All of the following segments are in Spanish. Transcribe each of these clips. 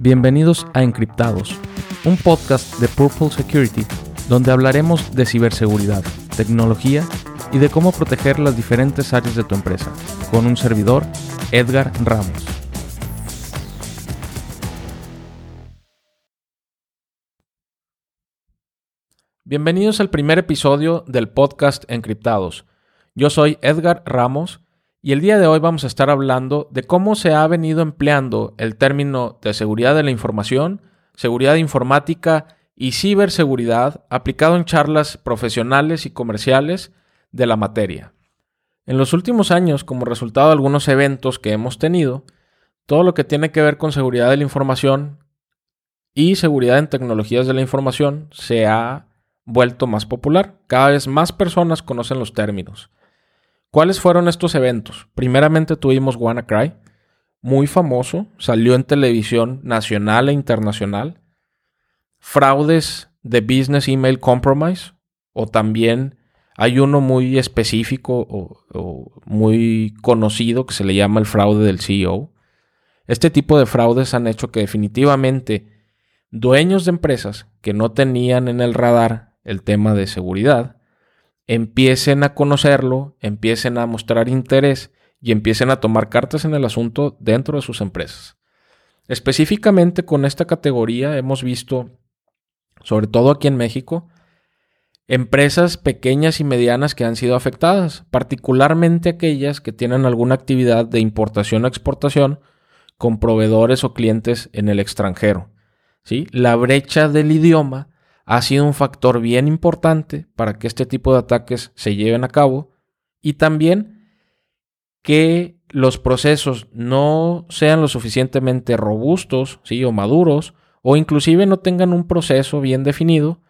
Bienvenidos a Encriptados, un podcast de Purple Security donde hablaremos de ciberseguridad, tecnología y de cómo proteger las diferentes áreas de tu empresa, con un servidor, Edgar Ramos. Bienvenidos al primer episodio del podcast Encriptados. Yo soy Edgar Ramos y el día de hoy vamos a estar hablando de cómo se ha venido empleando el término de seguridad de la información, seguridad informática y ciberseguridad aplicado en charlas profesionales y comerciales de la materia. En los últimos años, como resultado de algunos eventos que hemos tenido, todo lo que tiene que ver con seguridad de la información y seguridad en tecnologías de la información se ha vuelto más popular. Cada vez más personas conocen los términos. ¿Cuáles fueron estos eventos? Primeramente tuvimos WannaCry, muy famoso, salió en televisión nacional e internacional. Fraudes de Business Email Compromise, o también hay uno muy específico o, o, muy conocido que se le llama el fraude del CEO. Este tipo de fraudes han hecho que definitivamente dueños de empresas que no tenían en el radar el tema de seguridad empiecen a conocerlo, empiecen a mostrar interés y empiecen a tomar cartas en el asunto dentro de sus empresas. Específicamente con esta categoría hemos visto, sobre todo aquí en México, empresas pequeñas y medianas que han sido afectadas, particularmente aquellas que tienen alguna actividad de importación o exportación con proveedores o clientes en el extranjero. ¿sí? La brecha del idioma ha sido un factor bien importante para que este tipo de ataques se lleven a cabo y también que los procesos no sean lo suficientemente robustos ¿sí? o maduros o inclusive no tengan un proceso bien definido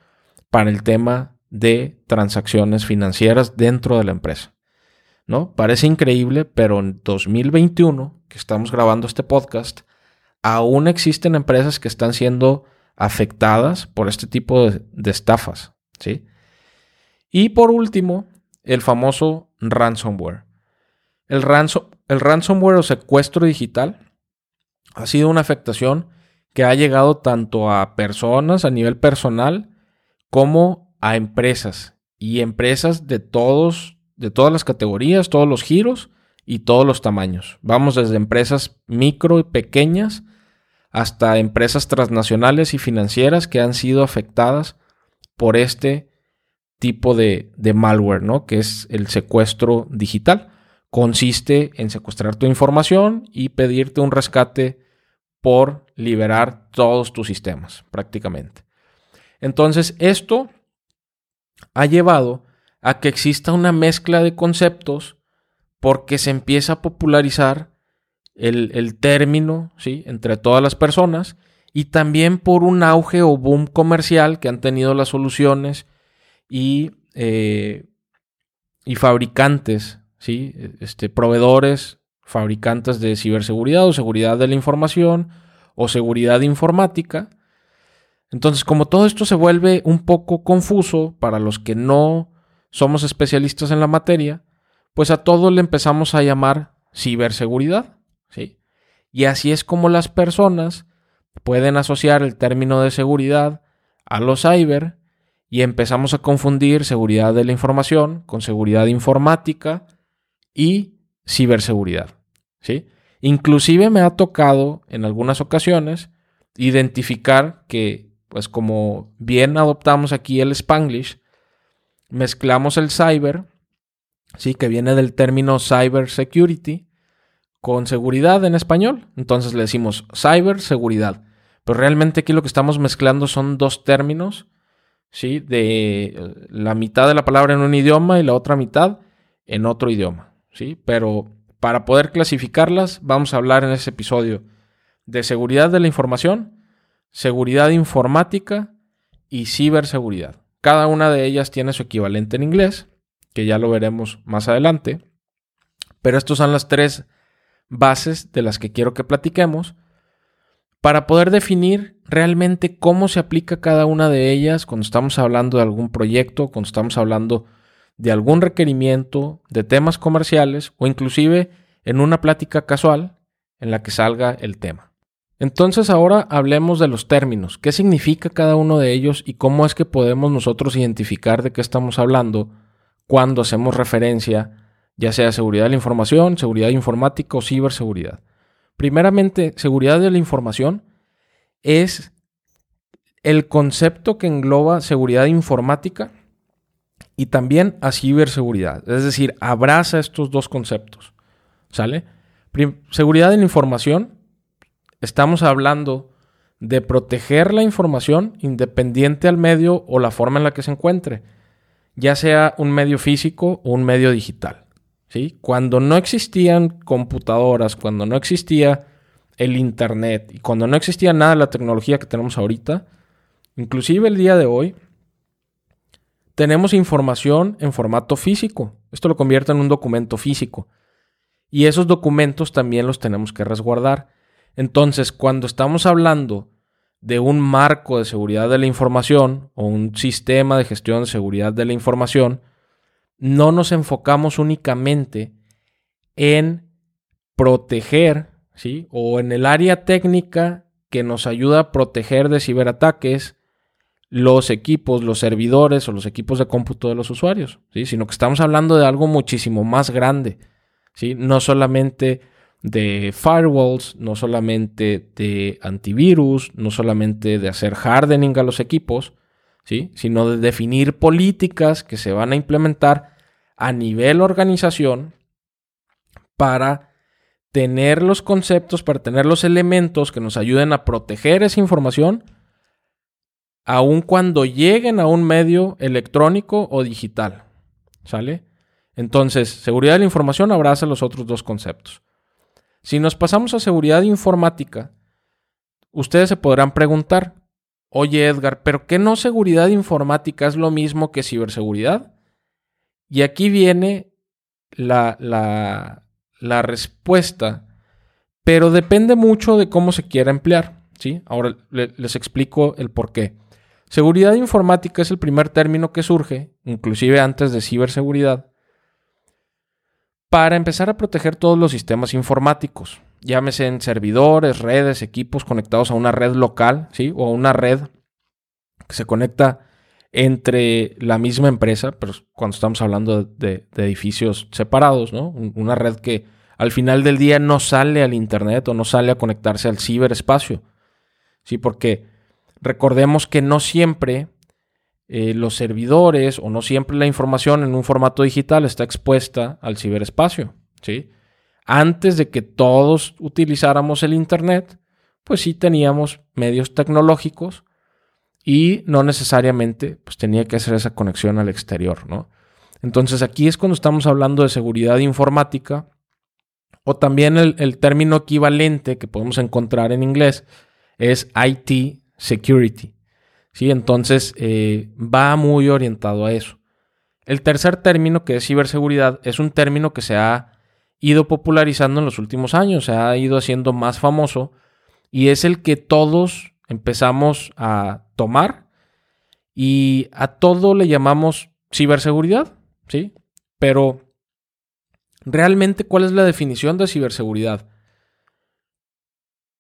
para el tema de transacciones financieras dentro de la empresa. ¿No? Parece increíble, pero en 2021, que estamos grabando este podcast, aún existen empresas que están siendo afectadas por este tipo de, estafas. ¿sí? Y por último, el famoso ransomware. El, el ransomware o secuestro digital ha sido una afectación que ha llegado tanto a personas a nivel personal como a empresas y empresas de todos de todas las categorías, todos los giros y todos los tamaños. Vamos desde empresas micro y pequeñas hasta empresas transnacionales y financieras que han sido afectadas por este tipo de, malware, ¿no? Que es el secuestro digital. Consiste en secuestrar tu información y pedirte un rescate por liberar todos tus sistemas, prácticamente. Entonces, esto ha llevado a que exista una mezcla de conceptos porque se empieza a popularizar el, término, ¿sí? Entre todas las personas y también por un auge o boom comercial que han tenido las soluciones y, eh, y fabricantes, ¿sí? Este, proveedores, fabricantes de ciberseguridad o seguridad de la información o seguridad informática. Entonces, como todo esto se vuelve un poco confuso para los que no somos especialistas en la materia, pues a todo le empezamos a llamar ciberseguridad. ¿Sí? Y así es como las personas pueden asociar el término de seguridad a los cyber y empezamos a confundir seguridad de la información con seguridad informática y ciberseguridad, ¿sí? Inclusive me ha tocado en algunas ocasiones identificar que, pues como bien adoptamos aquí el spanglish, mezclamos el cyber, ¿sí? Que viene del término cyber security, con seguridad en español. Entonces le decimos cyber seguridad. Pero realmente aquí lo que estamos mezclando son dos términos, ¿sí? De eh, la mitad de la palabra en un idioma y la otra mitad en otro idioma, ¿sí? Pero para poder clasificarlas, vamos a hablar en ese episodio de seguridad de la información, seguridad informática y ciberseguridad. Cada una de ellas tiene su equivalente en inglés, que ya lo veremos más adelante. Pero estos son las tres bases de las que quiero que platiquemos para poder definir realmente cómo se aplica cada una de ellas cuando estamos hablando de algún proyecto, cuando estamos hablando de algún requerimiento, de temas comerciales o inclusive en una plática casual en la que salga el tema. Entonces ahora hablemos de los términos. ¿Qué significa cada uno de ellos y cómo es que podemos nosotros identificar de qué estamos hablando cuando hacemos referencia ya sea seguridad de la información, seguridad informática o ciberseguridad? Primeramente, seguridad de la información es el concepto que engloba seguridad informática y también a ciberseguridad. Es decir, abraza estos dos conceptos. ¿Sale? seguridad de la información Estamos hablando de proteger la información independiente al medio o la forma en la que se encuentre, ya sea un medio físico o un medio digital. ¿Sí? Cuando no existían computadoras, cuando no existía el Internet y cuando no existía nada de la tecnología que tenemos ahorita, inclusive el día de hoy, tenemos información en formato físico. Esto lo convierte en un documento físico. Y esos documentos también los tenemos que resguardar. Entonces, cuando estamos hablando de un marco de seguridad de la información o un sistema de gestión de seguridad de la información, no nos enfocamos únicamente en proteger, ¿sí? O en el área técnica que nos ayuda a proteger de ciberataques los equipos, los servidores o los equipos de cómputo de los usuarios, ¿sí? Sino que estamos hablando de algo muchísimo más grande, ¿sí? No solamente de firewalls, no solamente de antivirus, no solamente de hacer hardening a los equipos, sino de definir políticas que se van a implementar a nivel organización para tener los conceptos, para tener los elementos que nos ayuden a proteger esa información, aun cuando lleguen a un medio electrónico o digital. ¿Sale? Entonces, seguridad de la información abraza los otros dos conceptos. Si nos pasamos a seguridad informática, ustedes se podrán preguntar, oye Edgar, ¿pero qué no seguridad informática es lo mismo que ciberseguridad? Y aquí viene la, la, respuesta, pero depende mucho de cómo se quiera emplear. ¿sí? Ahora les explico el por qué. Seguridad informática es el primer término que surge, inclusive antes de ciberseguridad, para empezar a proteger todos los sistemas informáticos, llámese en servidores, redes, equipos conectados a una red local, ¿sí? O a una red que se conecta entre la misma empresa, pero cuando estamos hablando de, edificios separados, ¿no? Una red que al final del día no sale al Internet o no sale a conectarse al ciberespacio, ¿sí? Porque recordemos que no siempre eh, los servidores o no siempre la información en un formato digital está expuesta al ciberespacio. ¿sí? Antes de que todos utilizáramos el Internet, pues sí teníamos medios tecnológicos y no necesariamente pues, tenía que hacer esa conexión al exterior. ¿no? Entonces aquí es cuando estamos hablando de seguridad informática o también el, término equivalente que podemos encontrar en inglés es IT security. ¿sí? Entonces eh, va muy orientado a eso. El tercer término, que es ciberseguridad, es un término que se ha ido popularizando en los últimos años, se ha ido haciendo más famoso y es el que todos empezamos a tomar y a todo le llamamos ciberseguridad, ¿sí? Pero realmente, ¿cuál es la definición de ciberseguridad?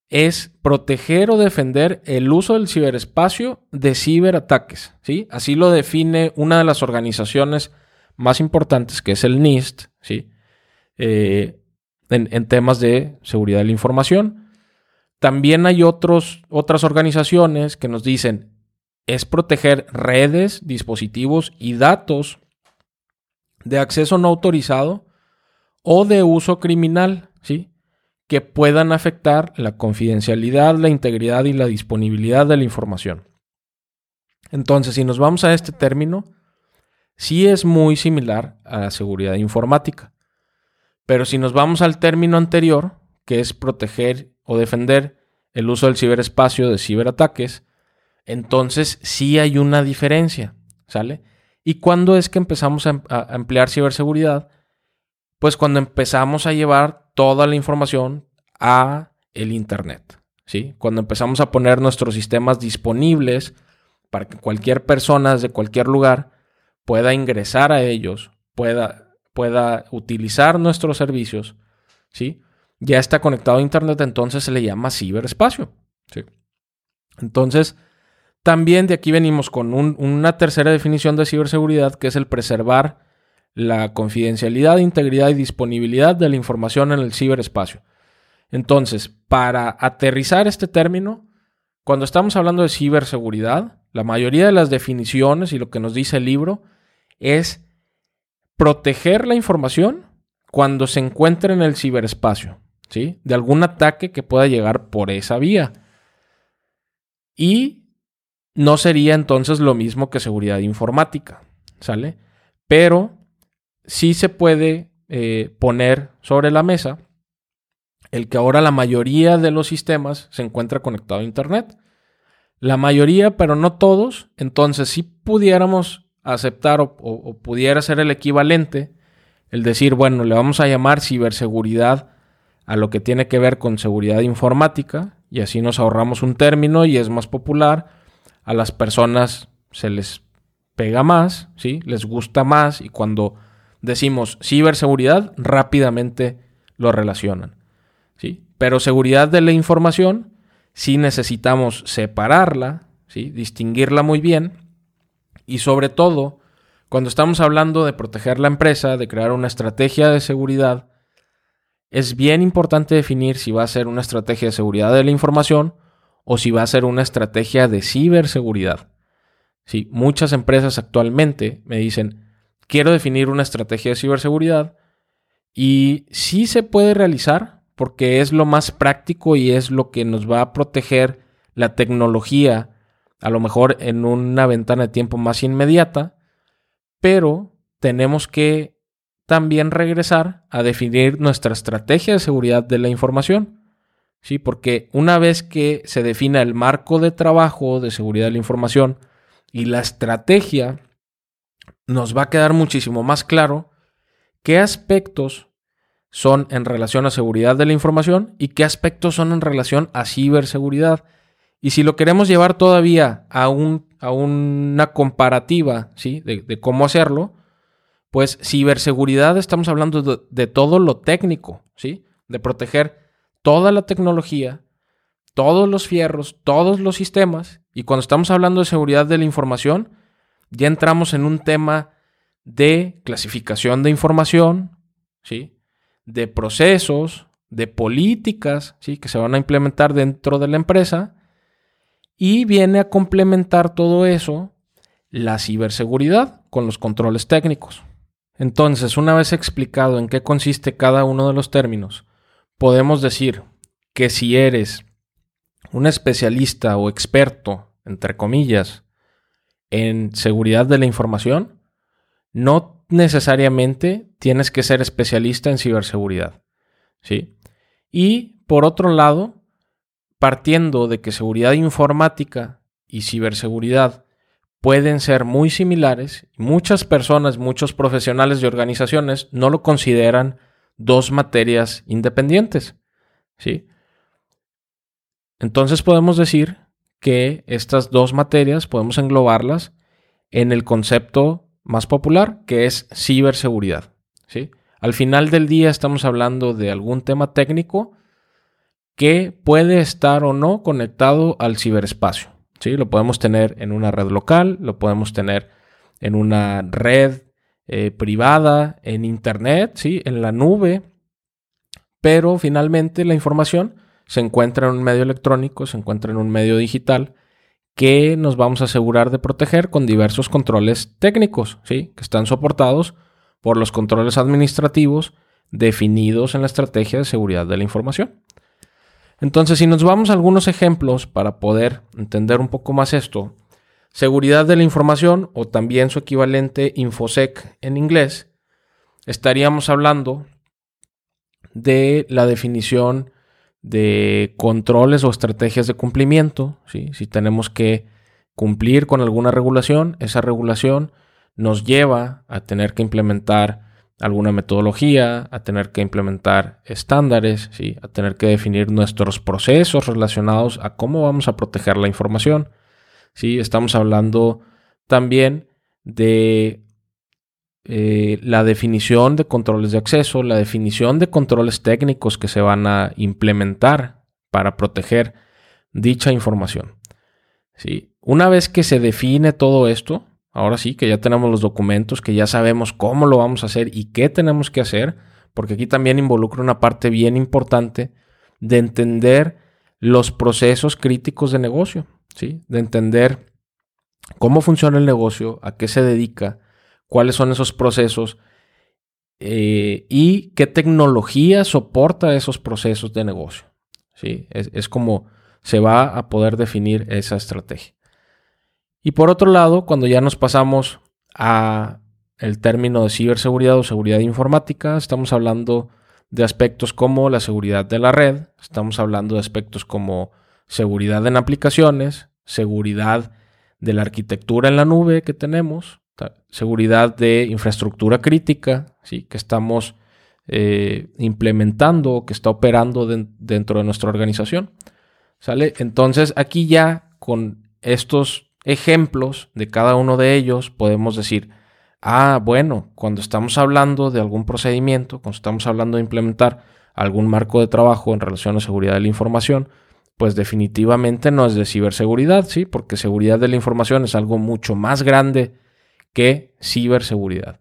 es proteger o defender el uso del ciberespacio de ciberataques. ¿sí? Así lo define una de las organizaciones más importantes, que es el NIST, ¿sí? Eh, en, temas de seguridad de la información. También hay otros, otras organizaciones que nos dicen, es proteger redes, dispositivos y datos de acceso no autorizado o de uso criminal, ¿sí? que puedan afectar la confidencialidad, la integridad y la disponibilidad de la información. Entonces, si nos vamos a este término, sí es muy similar a la seguridad informática. Pero si nos vamos al término anterior, que es proteger o defender el uso del ciberespacio de ciberataques, entonces sí hay una diferencia, ¿sale? ¿Y cuándo es que empezamos a, a emplear ciberseguridad? Pues cuando empezamos a llevar toda la información a el Internet. ¿sí? Cuando empezamos a poner nuestros sistemas disponibles para que cualquier persona desde cualquier lugar pueda ingresar a ellos, pueda, pueda utilizar nuestros servicios, ¿sí? ya está conectado a Internet, entonces se le llama ciberespacio. ¿sí? Entonces, también de aquí venimos con una tercera definición de ciberseguridad, que es el preservar la confidencialidad, integridad y disponibilidad de la información en el ciberespacio. Entonces, para aterrizar este término, cuando estamos hablando de ciberseguridad, la mayoría de las definiciones y lo que nos dice el libro es proteger la información cuando se encuentre en el ciberespacio, ¿sí? De algún ataque que pueda llegar por esa vía. Y no sería entonces lo mismo que seguridad informática, ¿sale? Pero sí se puede eh, poner sobre la mesa el que ahora la mayoría de los sistemas se encuentra conectado a Internet. La mayoría, pero no todos. Entonces, si pudiéramos aceptar o, pudiera ser el equivalente el decir, bueno, le vamos a llamar ciberseguridad a lo que tiene que ver con seguridad informática y así nos ahorramos un término y es más popular. A las personas se les pega más, ¿sí? Les gusta más y cuando decimos ciberseguridad, rápidamente lo relacionan. ¿sí? Pero seguridad de la información, sí necesitamos separarla, ¿sí? distinguirla muy bien y sobre todo, cuando estamos hablando de proteger la empresa, de crear una estrategia de seguridad, es bien importante definir si va a ser una estrategia de seguridad de la información o si va a ser una estrategia de ciberseguridad. Muchas empresas actualmente me dicen, quiero definir una estrategia de ciberseguridad y sí se puede realizar porque es lo más práctico y es lo que nos va a proteger la tecnología, a lo mejor en una ventana de tiempo más inmediata, pero tenemos que también regresar a definir nuestra estrategia de seguridad de la información. Sí, porque una vez que se defina el marco de trabajo de seguridad de la información y la estrategia nos va a quedar muchísimo más claro qué aspectos son en relación a seguridad de la información y qué aspectos son en relación a ciberseguridad. Y si lo queremos llevar todavía a, un, a una comparativa ¿sí? de, cómo hacerlo, pues ciberseguridad estamos hablando de, de, todo lo técnico, ¿sí? de proteger toda la tecnología, todos los fierros, todos los sistemas. Y cuando estamos hablando de seguridad de la información, ya entramos en un tema de clasificación de información, ¿sí? de procesos, de políticas ¿sí? que se van a implementar dentro de la empresa y viene a complementar todo eso la ciberseguridad con los controles técnicos. Entonces, una vez explicado en qué consiste cada uno de los términos, podemos decir que si eres un especialista o experto, entre comillas, en seguridad de la información, no necesariamente tienes que ser especialista en ciberseguridad. ¿sí? Y por otro lado, partiendo de que seguridad informática y ciberseguridad pueden ser muy similares, muchas personas, muchos profesionales y organizaciones no lo consideran dos materias independientes. ¿sí? Entonces podemos decir que estas dos materias podemos englobarlas en el concepto más popular, que es ciberseguridad. ¿sí? Al final del día estamos hablando de algún tema técnico que puede estar o no conectado al ciberespacio. ¿sí? Lo podemos tener en una red local, lo podemos tener en una red eh, privada, en Internet, ¿sí? en la nube, pero finalmente la información se encuentra en un medio electrónico, se encuentra en un medio digital que nos vamos a asegurar de proteger con diversos controles técnicos, ¿sí? que están soportados por los controles administrativos definidos en la estrategia de seguridad de la información. Entonces, si nos vamos a algunos ejemplos para poder entender un poco más esto, seguridad de la información o también su equivalente InfoSec en inglés, estaríamos hablando de la definición de controles o estrategias de cumplimiento. Si tenemos que cumplir con alguna regulación, esa regulación nos lleva a tener que implementar alguna metodología, a tener que implementar estándares, ¿sí? a tener que definir nuestros procesos relacionados a cómo vamos a proteger la información. ¿sí? Estamos hablando también de eh, la definición de controles de acceso, la definición de controles técnicos que se van a implementar para proteger dicha información. ¿Sí? Una vez que se define todo esto, ahora sí que ya tenemos los documentos, que ya sabemos cómo lo vamos a hacer y qué tenemos que hacer, porque aquí también involucra una parte bien importante de entender los procesos críticos de negocio, ¿sí? De entender cómo funciona el negocio, a qué se dedica, cuáles son esos procesos eh, y qué tecnología soporta esos procesos de negocio. ¿sí? Es, es, como se va a poder definir esa estrategia. Y por otro lado, cuando ya nos pasamos a el término de ciberseguridad o seguridad informática, estamos hablando de aspectos como la seguridad de la red, estamos hablando de aspectos como seguridad en aplicaciones, seguridad de la arquitectura en la nube que tenemos, seguridad de infraestructura crítica, ¿sí? que estamos eh, implementando o que está operando dentro de nuestra organización. ¿Sale? Entonces aquí ya con estos ejemplos de cada uno de ellos podemos decir, ah, bueno, cuando estamos hablando de algún procedimiento, cuando estamos hablando de implementar algún marco de trabajo en relación a seguridad de la información, pues definitivamente no es de ciberseguridad, ¿sí? Porque seguridad de la información es algo mucho más grande que ciberseguridad.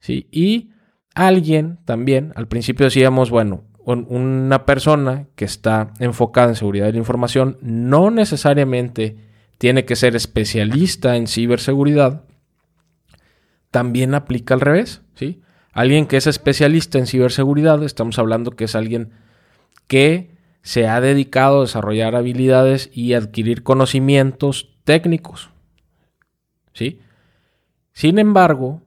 ¿sí? Y alguien también, al principio decíamos, bueno, una persona que está enfocada en seguridad de la información no necesariamente tiene que ser especialista en ciberseguridad, también aplica al revés, ¿sí? Alguien que es especialista en ciberseguridad, estamos hablando que es alguien que se ha dedicado a desarrollar habilidades y adquirir conocimientos técnicos. ¿Sí? Sin embargo,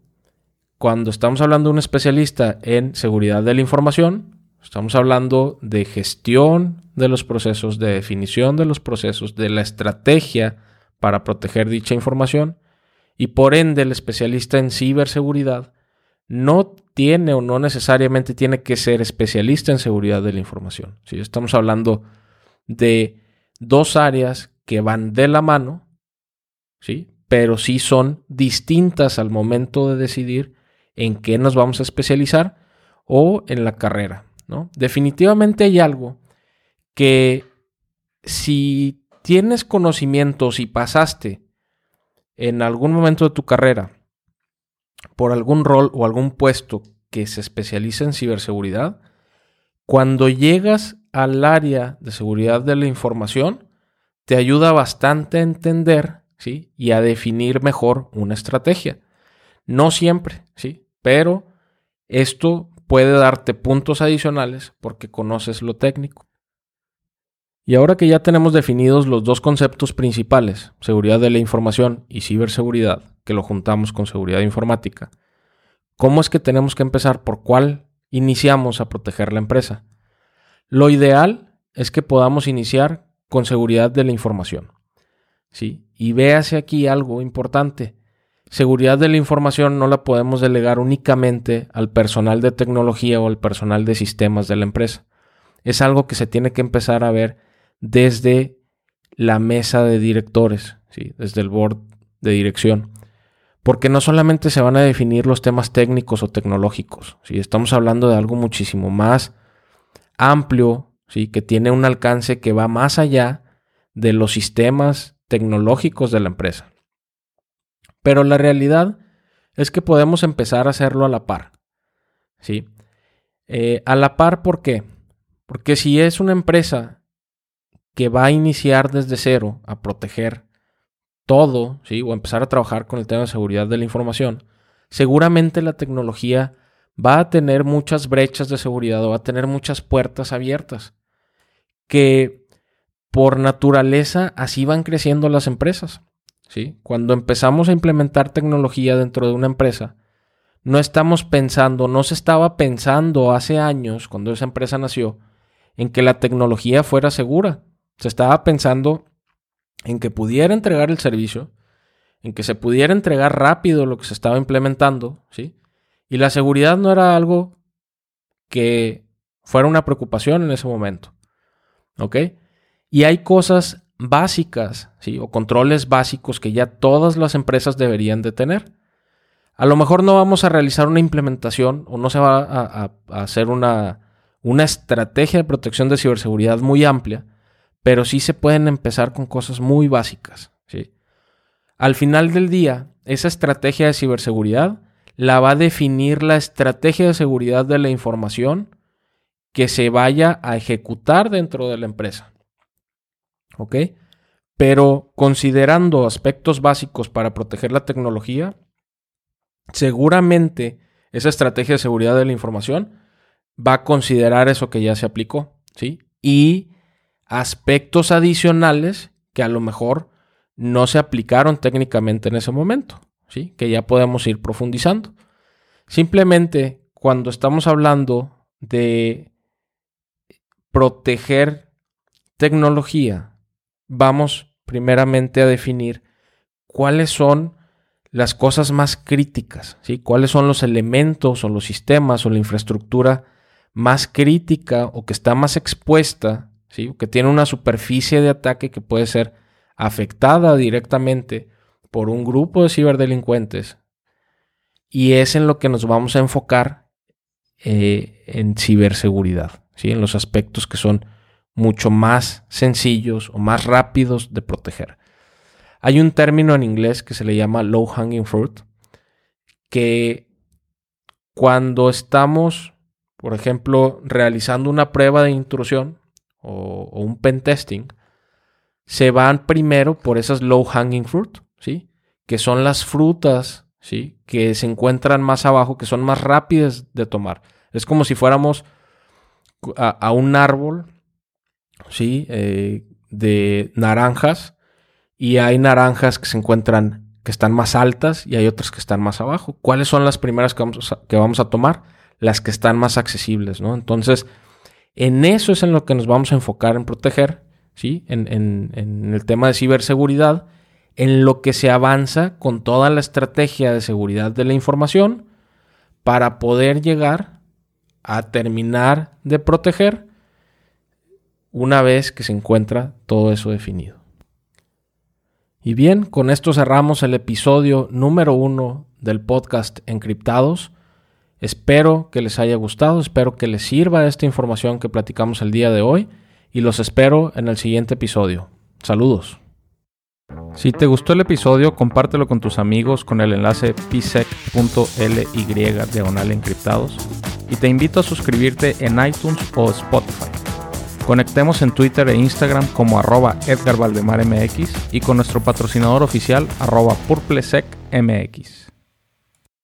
cuando estamos hablando de un especialista en seguridad de la información, estamos hablando de gestión de los procesos, de definición de los procesos, de la estrategia para proteger dicha información y por ende el especialista en ciberseguridad no tiene o no necesariamente tiene que ser especialista en seguridad de la información. Si Estamos hablando de dos áreas que van de la mano, ¿sí? pero sí son distintas al momento de decidir en qué nos vamos a especializar o en la carrera. ¿no? Definitivamente hay algo que si tienes conocimientos y pasaste en algún momento de tu carrera por algún rol o algún puesto que se especializa en ciberseguridad, cuando llegas al área de seguridad de la información, te ayuda bastante a entender ¿sí? y a definir mejor una estrategia. No siempre, ¿sí? pero esto puede darte puntos adicionales porque conoces lo técnico. Y ahora que ya tenemos definidos los dos conceptos principales, seguridad de la información y ciberseguridad, que lo juntamos con seguridad informática, ¿cómo es que tenemos que empezar? ¿Por cuál iniciamos a proteger la empresa? Lo ideal es que podamos iniciar con seguridad de la información. ¿sí? Y véase aquí algo importante. Seguridad de la información no la podemos delegar únicamente al personal de tecnología o al personal de sistemas de la empresa. Es algo que se tiene que empezar a ver desde la mesa de directores, ¿sí? desde el board de dirección porque no solamente se van a definir los temas técnicos o tecnológicos, ¿sí? estamos hablando de algo muchísimo más amplio, ¿sí? que tiene un alcance que va más allá de los sistemas tecnológicos de la empresa. Pero la realidad es que podemos empezar a hacerlo a la par. ¿sí? Eh, a la par, ¿por qué? Porque si es una empresa que va a iniciar desde cero a proteger todo, ¿sí? o empezar a trabajar con el tema de seguridad de la información, seguramente la tecnología va a tener muchas brechas de seguridad o va a tener muchas puertas abiertas que por naturaleza así van creciendo las empresas. ¿sí? Cuando empezamos a implementar tecnología dentro de una empresa, no estamos pensando, no se estaba pensando hace años, cuando esa empresa nació, en que la tecnología fuera segura. Se estaba pensando en que pudiera entregar el servicio, en que se pudiera entregar rápido lo que se estaba implementando, ¿sí? Y la seguridad no era algo que fuera una preocupación en ese momento, ¿ok? Y hay cosas básicas, ¿sí? O controles básicos que ya todas las empresas deberían de tener. A lo mejor no vamos a realizar una implementación o no se va a, hacer una, una estrategia de protección de ciberseguridad muy amplia, pero sí se pueden empezar con cosas muy básicas. ¿sí? Al final del día, esa estrategia de ciberseguridad la va a definir la estrategia de seguridad de la información que se vaya a ejecutar dentro de la empresa. ¿Ok? Pero considerando aspectos básicos para proteger la tecnología, seguramente esa estrategia de seguridad de la información va a considerar eso que ya se aplicó, ¿sí? Y aspectos adicionales que a lo mejor no se aplicaron técnicamente en ese momento, ¿sí? Que ya podemos ir profundizando. Simplemente cuando estamos hablando de proteger tecnología, vamos primeramente a definir cuáles son las cosas más críticas, ¿sí? cuáles son los elementos o los sistemas o la infraestructura más crítica o que está más expuesta, que tiene una superficie de ataque que puede ser afectada directamente por un grupo de ciberdelincuentes. Y es en lo que nos vamos a enfocar eh, en ciberseguridad, ¿sí? en los aspectos que son mucho más sencillos o más rápidos de proteger. Hay un término en inglés que se le llama low hanging fruit, que cuando estamos, por ejemplo, realizando una prueba de intrusión o, un pen testing, se van primero por esas low hanging fruit, ¿sí? Que son las frutas, ¿sí? Que se encuentran más abajo, que son más rápidas de tomar. Es como si fuéramos a, un árbol, ¿sí? Eh, de naranjas y hay naranjas que se encuentran que están más altas y hay otras que están más abajo. ¿Cuáles son las primeras que vamos a, que vamos a tomar? Las que están más accesibles, ¿no? Entonces, en eso es en lo que nos vamos a enfocar en proteger, ¿sí? En, en el tema de ciberseguridad, en lo que se avanza con toda la estrategia de seguridad de la información para poder llegar a terminar de proteger una vez que se encuentra todo eso definido. Y bien, con esto cerramos el episodio número uno del podcast Encriptados. Espero que les haya gustado, espero que les sirva esta información que platicamos el día de hoy y los espero en el siguiente episodio. Saludos. Si te gustó el episodio, compártelo con tus amigos con el enlace psec.ly diagonal encriptados y te invito a suscribirte en iTunes o Spotify. Conectemos en Twitter e Instagram como arroba Edgar y con nuestro patrocinador oficial arroba PurpleSecMX.